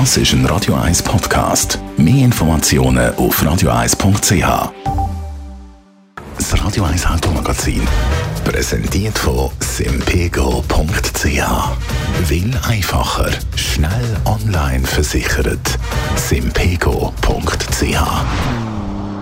Das ist ein Radio 1 Podcast. Mehr Informationen auf radio1.ch. Das Radio 1 Automagazin. Präsentiert von simpego.ch. Will einfacher, schnell online versichert. simpego.ch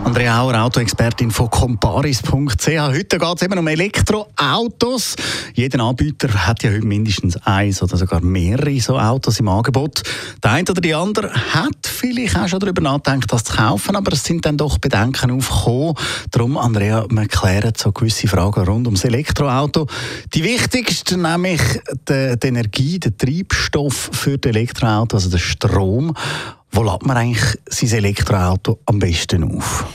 Andrea Auer, Autoexpertin von comparis.ch. Heute geht es eben um Elektroautos. Jeder Anbieter hat ja heute mindestens eins oder sogar mehrere so Autos im Angebot. Der eine oder die andere hat vielleicht auch schon darüber nachgedacht, das zu kaufen, aber es sind dann doch Bedenken aufgekommen. Darum, Andrea, wir klären so gewisse Fragen rund ums Elektroauto. Die wichtigste, nämlich die, die Energie, der Treibstoff für das Elektroauto, also der Strom. Wo lädt man eigentlich sein Elektroauto am besten auf?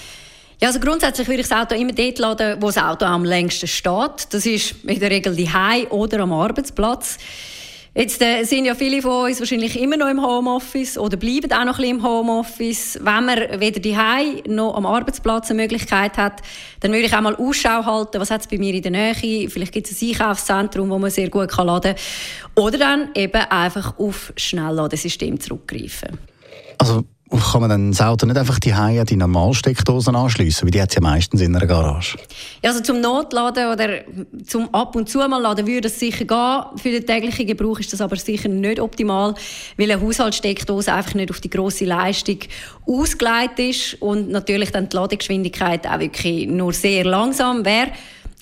Ja, also grundsätzlich würde ich das Auto immer dort laden, wo das Auto am längsten steht. Das ist in der Regel die Hai oder am Arbeitsplatz. Jetzt äh, sind ja viele von uns wahrscheinlich immer noch im Homeoffice oder bleiben auch noch ein bisschen im Homeoffice. Wenn man weder die Hai noch am Arbeitsplatz eine Möglichkeit hat, dann würde ich auch mal Ausschau halten, was hat es bei mir in der Nähe. Vielleicht gibt es ein Einkaufszentrum, wo man sehr gut kann laden kann. Oder dann eben einfach auf Schnellladesystem zurückgreifen. Also kann man dann das Auto nicht einfach die an die Normalsteckdosen anschließen, weil die hat ja meistens in einer Garage. Ja, also zum Notladen oder zum ab und zu mal laden würde es sicher gehen. Für den täglichen Gebrauch ist das aber sicher nicht optimal, weil eine Haushaltssteckdose einfach nicht auf die grosse Leistung ausgelegt ist und natürlich dann die Ladegeschwindigkeit auch wirklich nur sehr langsam wäre.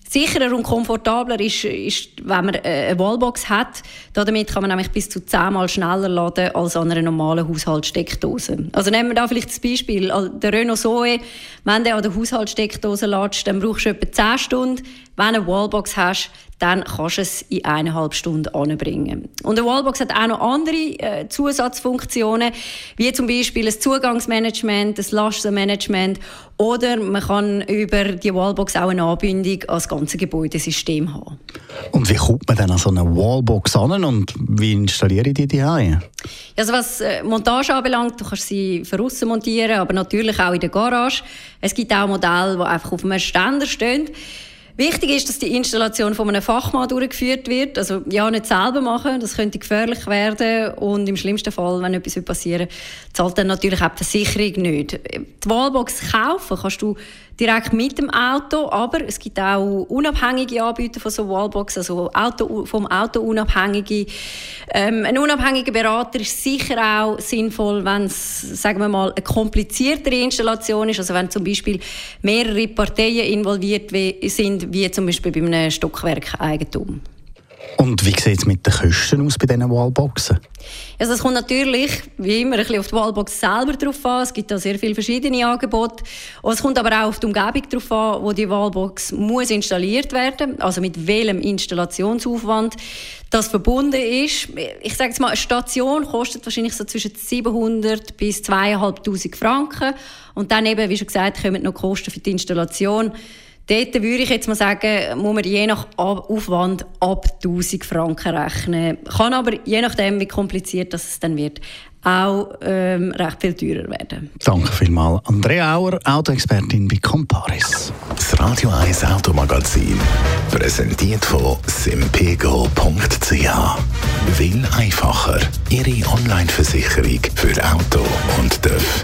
Sicherer und komfortabler ist, ist, wenn man äh, eine Wallbox hat. Damit kann man nämlich bis zu zehnmal schneller laden als an einer normalen Haushaltssteckdose. Also nehmen wir da vielleicht das Beispiel. Der Renault Zoe, wenn du an der Haushaltssteckdose ladest, dann brauchst du etwa 10 Stunden. Wenn du eine Wallbox hast, dann kannst du es in eineinhalb Stunden anbringen. Und eine Wallbox hat auch noch andere äh, Zusatzfunktionen, wie zum Beispiel ein Zugangsmanagement, ein Lastenmanagement oder man kann über die Wallbox auch eine Anbindung an das ganze Gebäudesystem haben. Und wie kommt man dann an so eine Wallbox an und wie installiere ich die daheim? Also was äh, Montage anbelangt, du kannst sie von außen montieren, aber natürlich auch in der Garage. Es gibt auch Modelle, die einfach auf einem Ständer stehen. Wichtig ist, dass die Installation von einem Fachmann durchgeführt wird. Also ja, nicht selber machen, das könnte gefährlich werden und im schlimmsten Fall, wenn etwas passieren zahlt dann natürlich auch die Versicherung nicht. Die Wallbox kaufen kannst du direkt mit dem Auto, aber es gibt auch unabhängige Anbieter von so Wallbox, also Auto, vom Auto unabhängige. Ähm, ein unabhängiger Berater ist sicher auch sinnvoll, wenn es, sagen wir mal, eine kompliziertere Installation ist, also wenn zum Beispiel mehrere Parteien involviert sind, wie zum Beispiel bei einem Stockwerkeigentum. Und wie sieht es mit den Kosten aus bei diesen Wallboxen? Also es kommt natürlich, wie immer, ein bisschen auf die Wallbox selber drauf an. Es gibt da sehr viele verschiedene Angebote. Und es kommt aber auch auf die Umgebung drauf an, wo die Wallbox muss installiert werden Also mit welchem Installationsaufwand das verbunden ist. Ich sage jetzt mal, eine Station kostet wahrscheinlich so zwischen 700 bis 2'500 Franken. Und dann eben, wie schon gesagt, kommen noch Kosten für die Installation. Dort würde ich jetzt mal sagen, muss man je nach Aufwand ab 1000 Franken rechnen. Kann aber, je nachdem, wie kompliziert das dann wird, auch ähm, recht viel teurer werden. Danke vielmals. Andrea Auer, Autoexpertin bei Comparis. Das Radio 1 Automagazin, präsentiert von simpego.ch. Will einfacher. Ihre Online-Versicherung für Auto und TÜV.